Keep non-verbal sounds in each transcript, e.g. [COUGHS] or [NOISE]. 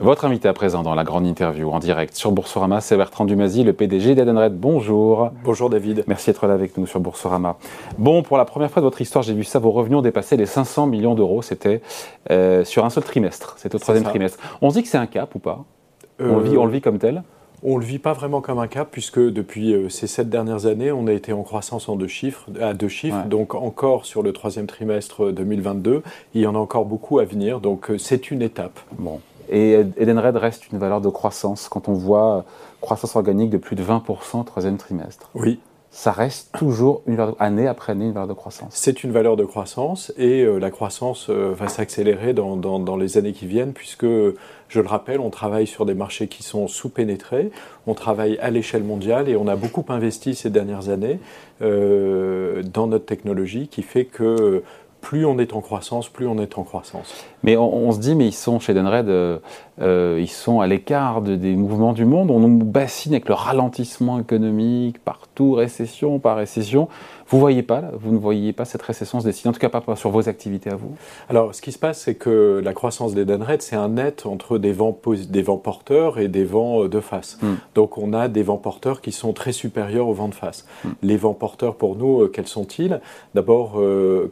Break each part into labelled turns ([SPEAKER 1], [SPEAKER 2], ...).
[SPEAKER 1] Votre invité à présent dans la grande interview en direct sur Boursorama, c'est Bertrand Dumazy, le PDG d'Edenred. Bonjour.
[SPEAKER 2] Bonjour David.
[SPEAKER 1] Merci d'être là avec nous sur Boursorama. Bon, pour la première fois de votre histoire, j'ai vu ça, vos revenus ont dépassé les 500 millions d'euros. C'était euh, sur un seul trimestre. C'était au troisième trimestre. On se dit que c'est un cap ou pas? On, le vit, on le vit comme tel?
[SPEAKER 2] on ne le vit pas vraiment comme un cap, puisque depuis euh, ces sept dernières années, on a été en croissance en deux chiffres, à deux chiffres, donc encore sur le troisième trimestre 2022. Il y en a encore beaucoup à venir, donc euh, c'est une étape.
[SPEAKER 1] Bon. Et Edenred reste une valeur de croissance quand on voit croissance organique de plus de 20% au troisième trimestre.
[SPEAKER 2] Oui,
[SPEAKER 1] ça reste toujours, une année après année, une valeur de croissance.
[SPEAKER 2] C'est une valeur de croissance et euh, la croissance euh, va s'accélérer dans, dans, les années qui viennent puisque, je le rappelle, on travaille sur des marchés qui sont sous-pénétrés, on travaille à l'échelle mondiale et on a beaucoup investi ces dernières années euh, dans notre technologie qui fait que plus on est en croissance, plus on est en croissance.
[SPEAKER 1] Mais on, se dit, mais ils sont chez Denred, euh, euh, ils sont à l'écart des mouvements du monde. On nous bassine avec le ralentissement économique partout, récession par récession. Vous voyez pas, vous ne voyez pas cette récession se dessiner, en tout cas pas sur vos activités à vous?
[SPEAKER 2] Alors, ce qui se passe, c'est que la croissance des Denred, c'est un net entre des vents, des vents porteurs et des vents euh, de face. Hmm. Donc, on a des vents porteurs qui sont très supérieurs aux vents de face. Hmm. Les vents porteurs, pour nous, quels sont-ils? D'abord,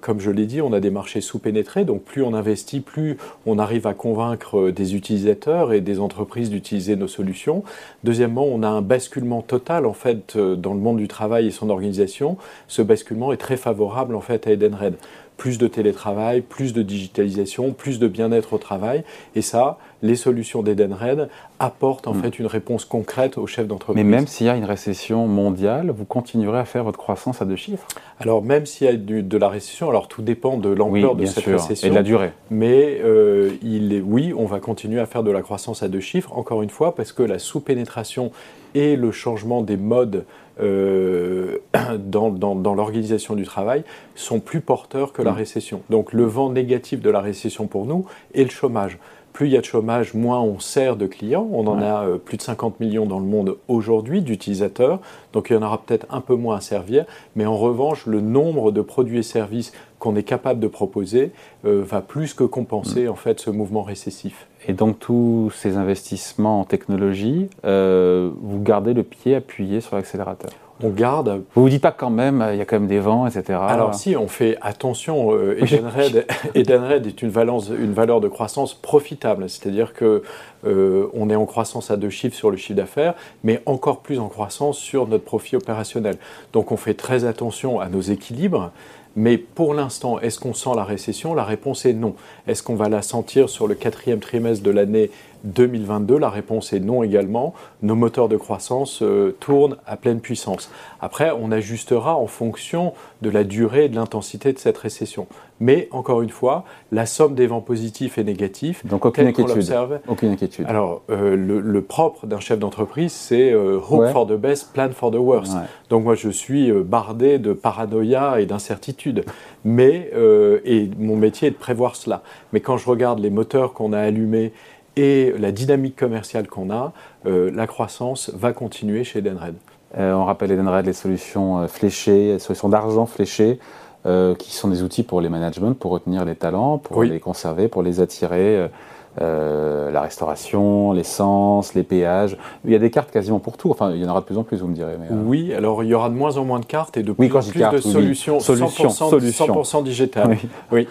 [SPEAKER 2] comme je l'ai dit, on a des marchés sous-pénétrés, donc plus on investit, plus on arrive à convaincre euh, des utilisateurs et des entreprises d'utiliser nos solutions. Deuxièmement, on a un basculement total en fait euh, dans le monde du travail et son organisation. Ce basculement est très favorable en fait à Edenred plus de télétravail, plus de digitalisation, plus de bien-être au travail. Et ça, les solutions d'Edenred apportent en mm. fait une réponse concrète aux chefs d'entreprise.
[SPEAKER 1] Mais même s'il y a une récession mondiale, vous continuerez à faire votre croissance à deux chiffres?
[SPEAKER 2] Alors même s'il y a de la récession, alors tout dépend de l'ampleur de cette récession.
[SPEAKER 1] Et de la durée.
[SPEAKER 2] Mais euh, il est, oui, on va continuer à faire de la croissance à deux chiffres, encore une fois, parce que la sous-pénétration et le changement des modes euh, [CLEARS THROAT] dans, dans, l'organisation du travail sont plus porteurs que la mm. récession. Donc le vent négatif de la récession pour nous est le chômage. Plus il y a de chômage, moins on sert de clients. On en a euh, plus de 50 millions dans le monde aujourd'hui d'utilisateurs, donc il y en aura peut-être un peu moins à servir. Mais en revanche, le nombre de produits et services qu'on est capable de proposer euh, va plus que compenser mm. en fait ce mouvement récessif.
[SPEAKER 1] Et donc tous ces investissements en technologie, euh, vous gardez le pied appuyé sur l'accélérateur
[SPEAKER 2] on garde.
[SPEAKER 1] Vous vous dites pas quand même, il y a quand même des vents, etc.
[SPEAKER 2] Alors si, on fait attention. Euh, [LAUGHS] Edenred, est une, valence, une valeur de croissance profitable, c'est-à-dire que euh, on est en croissance à deux chiffres sur le chiffre d'affaires, mais encore plus en croissance sur notre profit opérationnel. Donc on fait très attention à nos équilibres. Mais pour l'instant, est-ce qu'on sent la récession? La réponse est non. Est-ce qu'on va la sentir sur le quatrième trimestre de l'année 2022 La réponse est non également. Nos moteurs de croissance euh, tournent à pleine puissance. Après, on ajustera en fonction de la durée et de l'intensité de cette récession. Mais encore une fois, la somme des vents positifs et négatifs,
[SPEAKER 1] donc aucune inquiétude. Aucune inquiétude.
[SPEAKER 2] Alors, euh, le, propre d'un chef d'entreprise, c'est euh, hope for the best, plan for the worst. Donc moi, je suis bardé de paranoïa et d'incertitude. Mais et mon métier est de prévoir cela. Mais quand je regarde les moteurs qu'on a allumés et la dynamique commerciale qu'on a, euh, la croissance va continuer chez Edenred.
[SPEAKER 1] Euh, on rappelle Edenred les solutions euh, fléchées, les solutions d'argent fléchées, qui sont des outils pour les managements, pour retenir les talents, pour les conserver, pour les attirer. la restauration, l'essence, les péages. Il y a des cartes quasiment pour tout. Enfin, il y en aura de plus en plus, vous me direz.
[SPEAKER 2] Oui, alors il y aura de moins en moins de cartes et de plus en plus de solutions, 100%, digitales. oui.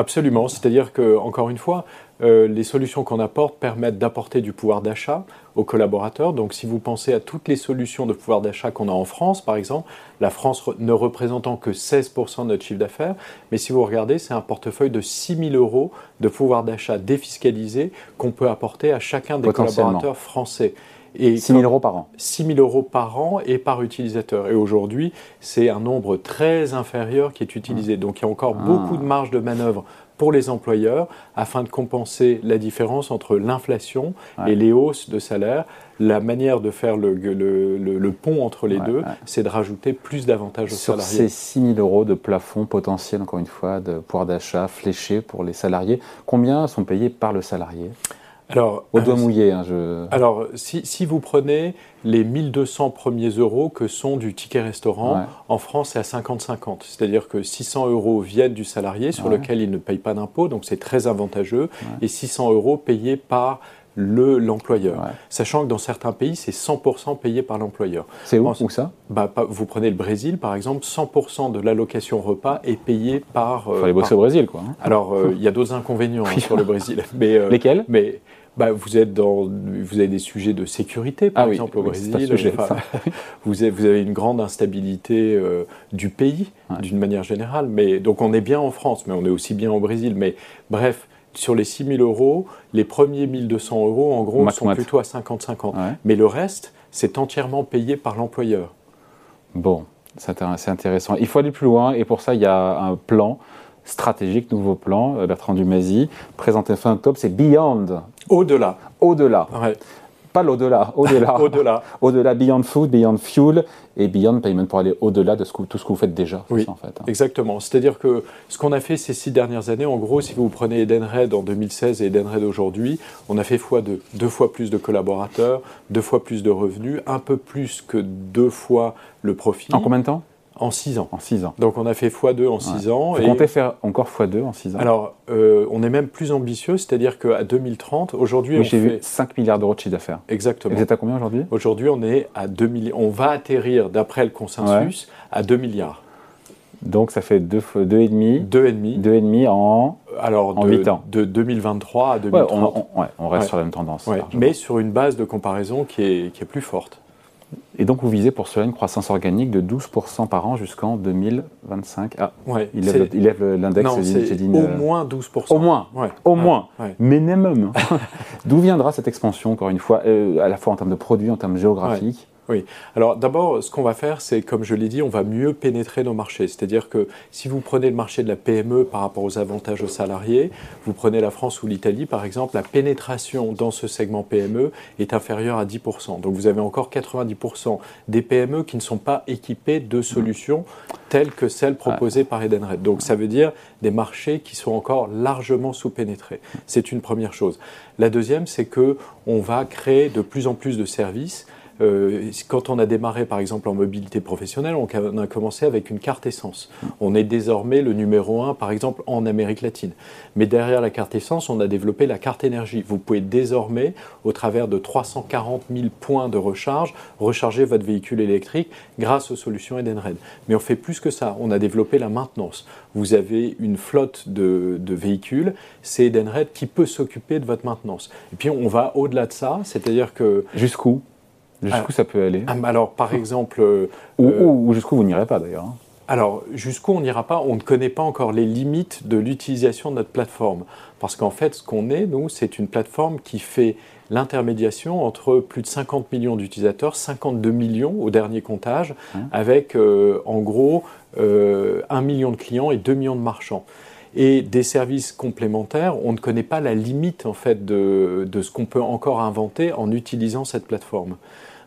[SPEAKER 2] Absolument. C'est-à-dire que, encore une fois, euh, les solutions qu'on apporte permettent d'apporter du pouvoir d'achat aux collaborateurs. Donc si vous pensez à toutes les solutions de pouvoir d'achat qu'on a en France, par exemple, la France ne représentant que 16% de notre chiffre d'affaires, mais si vous regardez, c'est un portefeuille de 6 000 euros de pouvoir d'achat défiscalisé qu'on peut apporter à chacun des collaborateurs français.
[SPEAKER 1] Et 6 000 euros par an
[SPEAKER 2] 6 000 euros par an et par utilisateur. Et aujourd'hui, c'est un nombre très inférieur qui est utilisé. Donc il y a encore ah. beaucoup de marge de manœuvre pour les employeurs afin de compenser la différence entre l'inflation et les hausses de salaire. La manière de faire le, le, pont entre les deux, c'est de rajouter plus d'avantages aux
[SPEAKER 1] Sur
[SPEAKER 2] salariés.
[SPEAKER 1] Ces 6 000 euros de plafond potentiel, encore une fois, de pouvoir d'achat fléché pour les salariés, combien sont payés par le salarié?
[SPEAKER 2] Alors,
[SPEAKER 1] Au doigt euh, mouillé. Hein, je...
[SPEAKER 2] Alors, si, si, vous prenez les 1200 premiers euros que sont du ticket restaurant, en France, c'est à 50-50. C'est-à-dire que 600 euros viennent du salarié sur lequel il ne paye pas d'impôt, donc c'est très avantageux, et 600 euros payés par l'employeur. Sachant que dans certains pays, c'est 100% payé par l'employeur.
[SPEAKER 1] C'est où, où, ça?
[SPEAKER 2] Bah, Vous prenez le Brésil, par exemple, 100% de l'allocation repas est payé par...
[SPEAKER 1] Il faut aller bosser au Brésil, quoi. Hein.
[SPEAKER 2] Alors, [LAUGHS] il y a d'autres inconvénients hein, sur le Brésil.
[SPEAKER 1] Mais, Lesquels?
[SPEAKER 2] mais, bah, vous, êtes dans, vous avez des sujets de sécurité, par ah exemple, au Brésil. [LAUGHS] vous, avez, vous, avez, une grande instabilité euh, du pays, d'une manière générale. Mais, donc, on est bien en France, mais on est aussi bien au Brésil. Mais bref, sur les 6 000 euros, les premiers 1 200 euros, en gros, sont plutôt à 50-50. Mais le reste, c'est entièrement payé par l'employeur.
[SPEAKER 1] Bon, c'est intéressant. Il faut aller plus loin, et pour ça, il y a un plan stratégique, nouveau plan, euh, Bertrand Dumazy, présenté fin octobre, c'est Beyond.
[SPEAKER 2] Au-delà.
[SPEAKER 1] Au-delà. Pas l'au-delà, au-delà. [LAUGHS]
[SPEAKER 2] au-delà.
[SPEAKER 1] Au-delà, Beyond Food, Beyond Fuel et Beyond Payment pour aller au-delà de tout ce que vous faites déjà.
[SPEAKER 2] Oui, en fait, hein. exactement. C'est-à-dire que ce qu'on a fait ces six dernières années, en gros, si vous prenez Edenred en 2016 et Edenred aujourd'hui, on a fait fois deux. Deux fois plus de collaborateurs, deux fois plus de revenus, un peu plus que deux fois le profit.
[SPEAKER 1] En combien de temps?
[SPEAKER 2] En 6 ans.
[SPEAKER 1] En 6 ans.
[SPEAKER 2] Donc on a fait x2 en 6 ans.
[SPEAKER 1] Vous comptez faire encore x2 en 6 ans
[SPEAKER 2] Alors, euh, on est même plus ambitieux, c'est-à-dire qu'à 2030, aujourd'hui,
[SPEAKER 1] oui, on fait... 5 milliards d'euros de chiffre d'affaires.
[SPEAKER 2] Exactement.
[SPEAKER 1] Et vous êtes à combien aujourd'hui?
[SPEAKER 2] Aujourd'hui, on est à 2 milliards. On va atterrir, d'après le consensus, à 2 milliards.
[SPEAKER 1] Donc ça fait 2,5 deux, deux et demi.
[SPEAKER 2] Deux et demi.
[SPEAKER 1] Deux et demi en,
[SPEAKER 2] Alors,
[SPEAKER 1] en
[SPEAKER 2] de,
[SPEAKER 1] 8 ans.
[SPEAKER 2] De 2023 à 2030.
[SPEAKER 1] Ouais, on, on reste sur la même tendance.
[SPEAKER 2] Mais sur une base de comparaison qui est, qui est plus forte.
[SPEAKER 1] Et donc, vous visez pour cela une croissance organique de 12% par an jusqu'en 2025. Ah,
[SPEAKER 2] ouais,
[SPEAKER 1] il, lève, l'index
[SPEAKER 2] LinkedIn. Au moins 12%.
[SPEAKER 1] Au moins, ouais, au moins, minimum. [LAUGHS] D'où viendra cette expansion, encore une fois, euh, à la fois en termes de produits, en termes géographiques?
[SPEAKER 2] Oui. Alors d'abord, ce qu'on va faire, c'est, comme je l'ai dit, on va mieux pénétrer nos marchés. C'est-à-dire que si vous prenez le marché de la PME par rapport aux avantages aux salariés, vous prenez la France ou l'Italie, par exemple, la pénétration dans ce segment PME est inférieure à 10%. Donc vous avez encore 90% des PME qui ne sont pas équipées de solutions telles que celles proposées par Edenred. Donc ça veut dire des marchés qui sont encore largement sous-pénétrés. C'est une première chose. La deuxième, c'est que on va créer de plus en plus de services quand on a démarré par exemple en mobilité professionnelle, on a commencé avec une carte essence. On est désormais le numéro un par exemple en Amérique latine. Mais derrière la carte essence, on a développé la carte énergie. Vous pouvez désormais, au travers de 340 000 points de recharge, recharger votre véhicule électrique grâce aux solutions Edenred. Mais on fait plus que ça. On a développé la maintenance. Vous avez une flotte de, de véhicules, c'est Edenred qui peut s'occuper de votre maintenance. Et puis on va au-delà de ça, c'est-à-dire que...
[SPEAKER 1] Jusqu'où? Jusqu'où ça peut aller?
[SPEAKER 2] Alors, par exemple.
[SPEAKER 1] Euh, ou, jusqu'où vous n'irez pas d'ailleurs hein.
[SPEAKER 2] alors, jusqu'où on n'ira pas, on ne connaît pas encore les limites de l'utilisation de notre plateforme. Parce qu'en fait, ce qu'on est, nous, c'est une plateforme qui fait l'intermédiation entre plus de 50 millions d'utilisateurs, 52 millions au dernier comptage, hein. avec euh, en gros euh, 1 million de clients et 2 millions de marchands et des services complémentaires, on ne connaît pas la limite en fait de, de ce qu'on peut encore inventer en utilisant cette plateforme.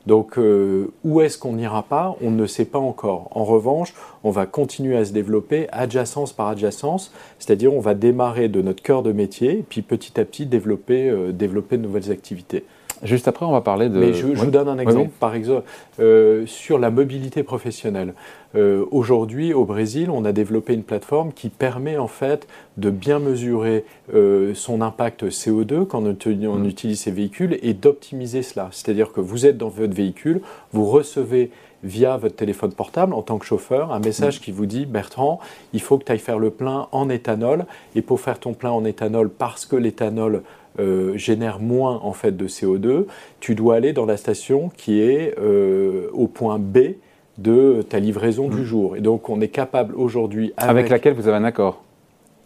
[SPEAKER 2] Donc euh, où est-ce qu'on n'ira pas? On ne sait pas encore. En revanche, on va continuer à se développer adjacence par adjacence, c'est-à-dire on va démarrer de notre cœur de métier, puis petit à petit développer, euh, développer de nouvelles activités.
[SPEAKER 1] Juste après, on va parler de.
[SPEAKER 2] Mais je, vous donne un exemple. Par exemple, euh, sur la mobilité professionnelle. Euh, aujourd'hui, au Brésil, on a développé une plateforme qui permet en fait de bien mesurer euh, son impact CO2 quand on, mm. utilise ces véhicules et d'optimiser cela. C'est-à-dire que vous êtes dans votre véhicule, vous recevez via votre téléphone portable en tant que chauffeur un message mm. qui vous dit Bertrand, il faut que tu ailles faire le plein en éthanol et pour faire ton plein en éthanol parce que l'éthanol euh, génère moins en fait de CO2, tu dois aller dans la station qui est euh, au point B de ta livraison du mmh. jour. Et donc on est capable aujourd'hui
[SPEAKER 1] avec, laquelle vous avez un accord?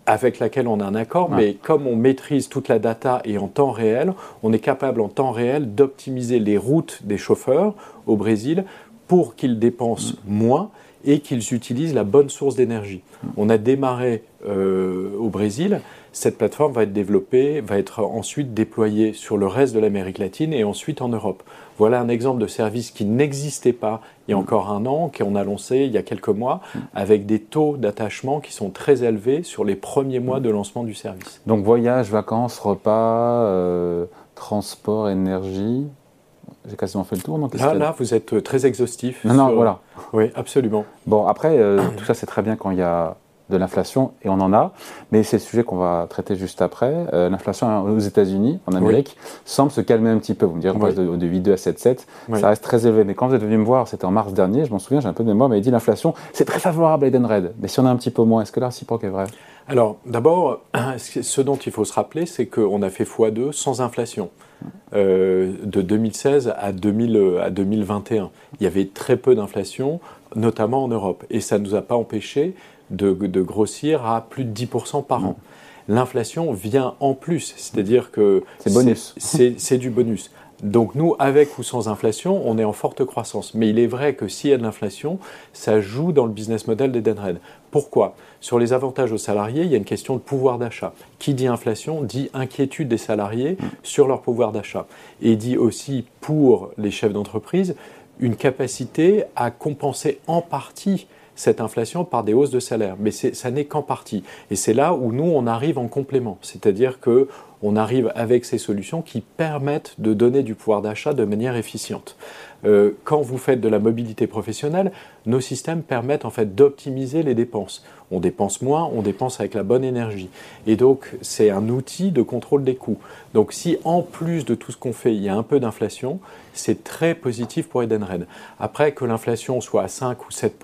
[SPEAKER 2] Avec laquelle on a un accord, mais comme on maîtrise toute la data et en temps réel, on est capable en temps réel d'optimiser les routes des chauffeurs au Brésil pour qu'ils dépensent mmh. moins et qu'ils utilisent la bonne source d'énergie. Mmh. On a démarré euh, au Brésil cette plateforme va être développée, va être ensuite déployée sur le reste de l'Amérique latine et ensuite en Europe. Voilà un exemple de service qui n'existait pas il y a encore un an, qu'on a lancé il y a quelques mois, avec des taux d'attachement qui sont très élevés sur les premiers mois de lancement du service.
[SPEAKER 1] Donc voyage, vacances, repas, euh, transport, énergie, j'ai quasiment fait le tour.
[SPEAKER 2] Non là, là, vous êtes très exhaustif.
[SPEAKER 1] Non, non, voilà.
[SPEAKER 2] Oui, absolument.
[SPEAKER 1] Bon, après, euh, tout ça, c'est très bien quand il y a de l'inflation, et on en a, mais c'est le sujet qu'on va traiter juste après. Euh, l'inflation aux États-Unis, en Amérique, semble se calmer un petit peu. Vous me direz, on passe de, 8,2 à 7,7, ça reste très élevé. Mais quand vous êtes venu me voir, c'était en mars dernier, je m'en souviens, j'ai un peu de mémoire, mais il dit l'inflation, c'est très favorable à Edenred. Mais si on a un petit peu moins, est-ce que la réciproque est vrai
[SPEAKER 2] alors, d'abord, [CLEARS THROAT] ce dont il faut se rappeler, c'est qu'on a fait x2 sans inflation. Euh, de 2016 à, 2000, à 2021. Il y avait très peu d'inflation, notamment en Europe. Et ça ne nous a pas empêché de, grossir à plus de 10% par an. L'inflation vient en plus, c'est-à-dire que
[SPEAKER 1] c'est bonus.
[SPEAKER 2] C'est du bonus. Donc nous, avec ou sans inflation, on est en forte croissance. Mais il est vrai que s'il y a de l'inflation, ça joue dans le business model d'Edenred. Pourquoi? Sur les avantages aux salariés, il y a une question de pouvoir d'achat. Qui dit inflation dit inquiétude des salariés sur leur pouvoir d'achat. Et dit aussi pour les chefs d'entreprise une capacité à compenser en partie cette inflation par des hausses de salaire. Mais ça n'est qu'en partie. Et c'est là où nous, on arrive en complément. C'est-à-dire que on arrive avec ces solutions qui permettent de donner du pouvoir d'achat de manière efficiente. Euh, quand vous faites de la mobilité professionnelle, nos systèmes permettent en fait d'optimiser les dépenses. On dépense moins, on dépense avec la bonne énergie. Et donc, c'est un outil de contrôle des coûts. Donc, si en plus de tout ce qu'on fait, il y a un peu d'inflation, c'est très positif pour Edenred. Après, que l'inflation soit à 5 ou 7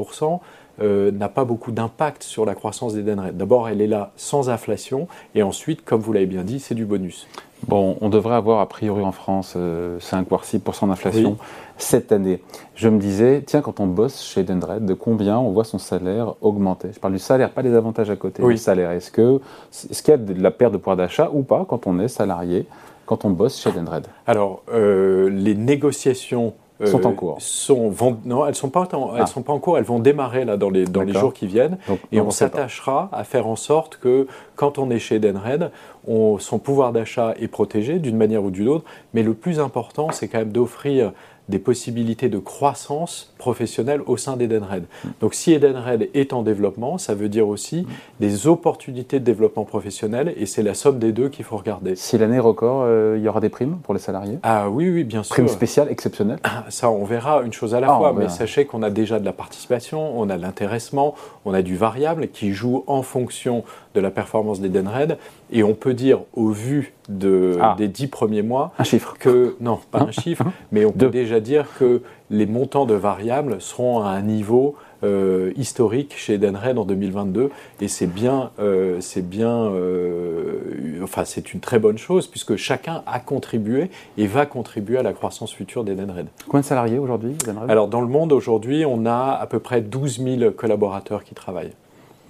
[SPEAKER 2] euh, n'a pas beaucoup d'impact sur la croissance des denrées. D'abord, elle est là sans inflation, et ensuite, comme vous l'avez bien dit, c'est du bonus.
[SPEAKER 1] Bon, on devrait avoir a priori en France 5 voire 6% d'inflation cette année. Je me disais, tiens, quand on bosse chez Dendred, de combien on voit son salaire augmenter? Je parle du salaire, pas des avantages à côté. Oui. salaire. Est-ce qu'il est y a de la perte de pouvoir d'achat ou pas quand on est salarié, quand on bosse chez Dendred
[SPEAKER 2] Alors, euh, les négociations
[SPEAKER 1] sont en euh, cours.
[SPEAKER 2] Sont, non, elles sont pas elles ah. sont pas en cours. Elles vont démarrer là dans les dans les jours qui viennent. et on s'attachera à faire en sorte que quand on est chez Denred, on, son pouvoir d'achat est protégé d'une manière ou d'une autre. Mais le plus important, c'est quand même d'offrir des possibilités de croissance professionnelle au sein d'Edenred. Donc si Edenred est en développement, ça veut dire aussi des opportunités de développement professionnel et c'est la somme des deux qu'il faut regarder.
[SPEAKER 1] Si l'année record, euh, il y aura des primes pour les salariés?
[SPEAKER 2] Ah oui, oui, bien sûr.
[SPEAKER 1] Primes spéciales, exceptionnelles?
[SPEAKER 2] Ah, Ça, on verra une chose à la ah, fois, mais sachez qu'on a déjà de la participation, on a l'intéressement, on a du variable qui joue en fonction de la performance d'Edenred et on peut dire au vu de, ah. des dix premiers mois
[SPEAKER 1] un chiffre
[SPEAKER 2] que non pas un chiffre mais on peut déjà dire que les montants de variables seront à un niveau euh, historique chez Edenred en 2022 et c'est bien euh, c'est bien euh, enfin c'est une très bonne chose puisque chacun a contribué et va contribuer à la croissance future d'Edenred.
[SPEAKER 1] Combien de salariés aujourd'hui
[SPEAKER 2] Alors dans le monde aujourd'hui on a à peu près 12 000 collaborateurs qui travaillent.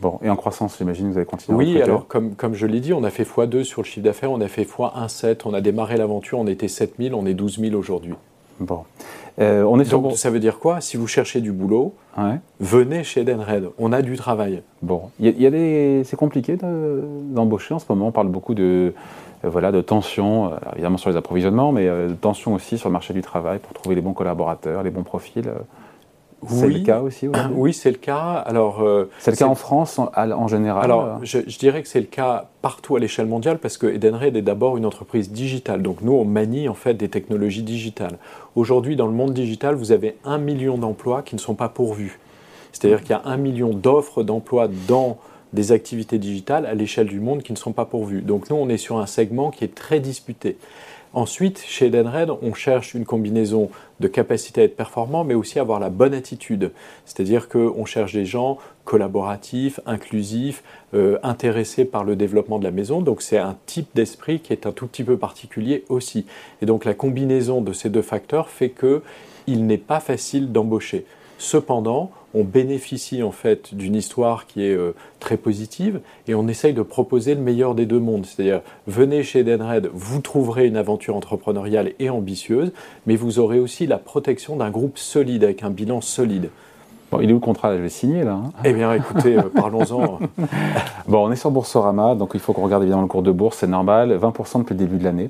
[SPEAKER 1] Bon, et en croissance, j'imagine, vous avez continué
[SPEAKER 2] Oui, alors comme, comme je l'ai dit, on a fait x2 sur le chiffre d'affaires, on a fait x1,7, on a démarré l'aventure, on était 7000, on est 12 000 aujourd'hui.
[SPEAKER 1] Bon.
[SPEAKER 2] Euh, on est Donc ça veut dire quoi? Si vous cherchez du boulot, venez chez Edenred, on a du travail.
[SPEAKER 1] Bon, il y, a des... c'est compliqué d'embaucher en ce moment, on parle beaucoup de, euh, voilà, de tensions, euh, évidemment sur les approvisionnements, mais de tensions aussi sur le marché du travail pour trouver les bons collaborateurs, les bons profils. C'est le cas aussi [COUGHS]
[SPEAKER 2] Oui, c'est le cas. Alors,
[SPEAKER 1] euh, c'est le cas en France en, général
[SPEAKER 2] Alors, euh je, dirais que c'est le cas partout à l'échelle mondiale parce que Edenred est d'abord une entreprise digitale. Donc, nous, on manie en fait des technologies digitales. Aujourd'hui, dans le monde digital, vous avez un million d'emplois qui ne sont pas pourvus. C'est-à-dire qu'il y a un million d'offres d'emplois dans des activités digitales à l'échelle du monde qui ne sont pas pourvues. Donc, nous, on est sur un segment qui est très disputé. Ensuite, chez Edenred, on cherche une combinaison de capacité à être performant, mais aussi avoir la bonne attitude. C'est-à-dire qu'on cherche des gens collaboratifs, inclusifs, euh, intéressés par le développement de la maison. Donc c'est un type d'esprit qui est un tout petit peu particulier aussi. Et donc la combinaison de ces deux facteurs fait qu'il n'est pas facile d'embaucher. Cependant, on bénéficie en fait d'une histoire qui est euh, très positive et on essaye de proposer le meilleur des deux mondes. C'est-à-dire, venez chez Edenred, vous trouverez une aventure entrepreneuriale et ambitieuse, mais vous aurez aussi la protection d'un groupe solide, avec un bilan solide.
[SPEAKER 1] Bon, il est où le contrat? Je vais signer là.
[SPEAKER 2] Hein eh bien, écoutez, euh, parlons-en. [LAUGHS]
[SPEAKER 1] bon, on est sur Boursorama, donc il faut qu'on regarde évidemment le cours de bourse, c'est normal, 20% depuis le début de l'année.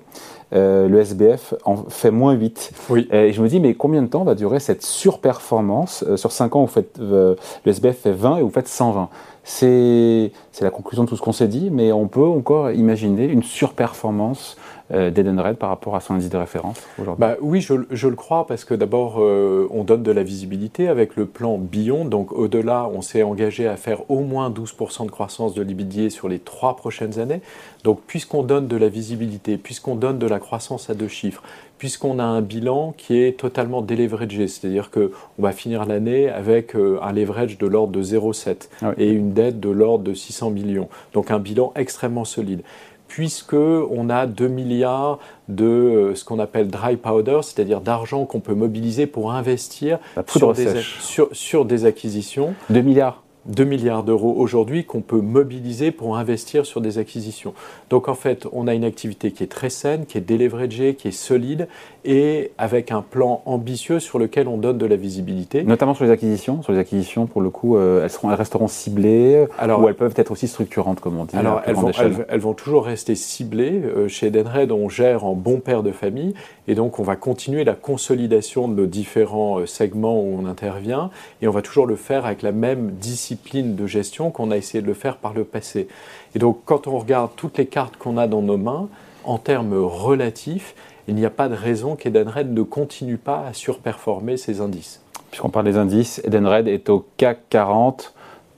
[SPEAKER 1] Euh, le SBF en fait moins 8.
[SPEAKER 2] Oui.
[SPEAKER 1] Et je me dis, mais combien de temps va durer cette surperformance? Euh, Sur 5 ans, vous faites, le SBF fait 20 et vous faites 120. C'est la conclusion de tout ce qu'on s'est dit, mais on peut encore imaginer une surperformance d'Edenred par rapport à son indice de référence aujourd'hui?
[SPEAKER 2] Bah, Oui, je, je, le crois parce que d'abord, on donne de la visibilité avec le plan Beyond. Donc au-delà, on s'est engagé à faire au moins 12% de croissance de l'IBIDIer sur les trois prochaines années. Donc puisqu'on donne de la visibilité, puisqu'on donne de la croissance à deux chiffres, puisqu'on a un bilan qui est totalement déleveragé, c'est-à-dire qu'on va finir l'année avec euh, un leverage de l'ordre de 0,7 ah et une dette de l'ordre de 600 millions. Donc un bilan extrêmement solide. Puisque on a 2 milliards de euh, ce qu'on appelle dry powder, c'est-à-dire d'argent qu'on peut mobiliser pour investir sur des, sur, sur des, acquisitions.
[SPEAKER 1] 2 milliards
[SPEAKER 2] 2 milliards d'euros aujourd'hui qu'on peut mobiliser pour investir sur des acquisitions. Donc en fait, on a une activité qui est très saine, qui est déleveragée, qui est solide et avec un plan ambitieux sur lequel on donne de la visibilité.
[SPEAKER 1] Notamment sur les acquisitions. Sur les acquisitions, pour le coup, euh, elles, seront, elles resteront ciblées alors, ou elles peuvent être aussi structurantes, comme on dit.
[SPEAKER 2] Alors elles vont, elles, vont, toujours rester ciblées. Euh, chez Edenred, on gère en bon père de famille et donc on va continuer la consolidation de nos différents euh, segments où on intervient et on va toujours le faire avec la même discipline de gestion qu'on a essayé de le faire par le passé. Et donc quand on regarde toutes les cartes qu'on a dans nos mains, en termes relatifs, il n'y a pas de raison qu'Edenred ne continue pas à surperformer ses indices.
[SPEAKER 1] Puisqu'on parle des indices, Edenred est au CAC 40.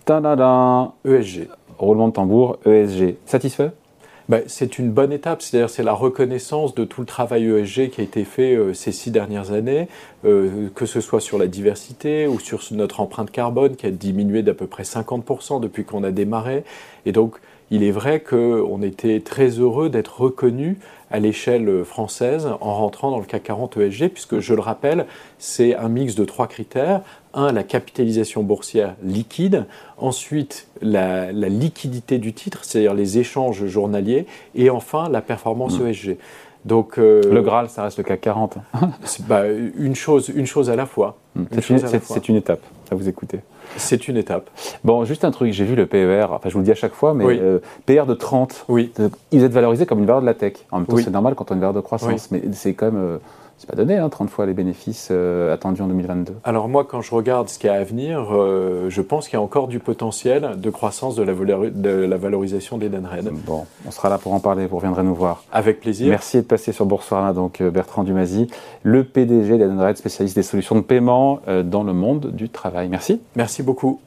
[SPEAKER 1] Tadadin ESG. Roulement de tambour, ESG. Satisfait?
[SPEAKER 2] Ben, c'est une bonne étape, c'est-à-dire c'est la reconnaissance de tout le travail ESG qui a été fait euh, ces six dernières années, euh, que ce soit sur la diversité ou sur notre empreinte carbone qui a diminué d'à peu près 50% depuis qu'on a démarré. Et donc, il est vrai qu'on était très heureux d'être reconnu à l'échelle française en rentrant dans le CAC 40 ESG, puisque je le rappelle, c'est un mix de trois critères. Un, la capitalisation boursière liquide. Ensuite, la, liquidité du titre, c'est-à-dire les échanges journaliers. Et enfin, la performance hmm. ESG.
[SPEAKER 1] Donc, euh, le Graal, ça reste le CAC 40.
[SPEAKER 2] bah, [LAUGHS] une, chose, une chose à la fois.
[SPEAKER 1] Hmm. C'est une, étape, à vous écouter.
[SPEAKER 2] C'est une étape.
[SPEAKER 1] Bon, juste un truc, j'ai vu le PER, enfin je vous le dis à chaque fois, mais euh, PER de 30,
[SPEAKER 2] oui.
[SPEAKER 1] il est valorisé comme une valeur de la tech. En même temps, c'est normal quand on a une valeur de croissance, mais c'est quand même... Euh, c'est pas donné, hein, 30 fois les bénéfices euh, attendus en 2022.
[SPEAKER 2] Alors moi, quand je regarde ce qu'il y a à venir, euh, je pense qu'il y a encore du potentiel de croissance de la, de la valorisation d'Edenred.
[SPEAKER 1] Bon, on sera là pour en parler, vous reviendrez nous voir.
[SPEAKER 2] Avec plaisir.
[SPEAKER 1] Merci de passer sur Boursorama, donc euh, Bertrand Dumazy, le PDG d'Edenred, spécialiste des solutions de paiement dans le monde du travail. Merci.
[SPEAKER 2] Merci beaucoup.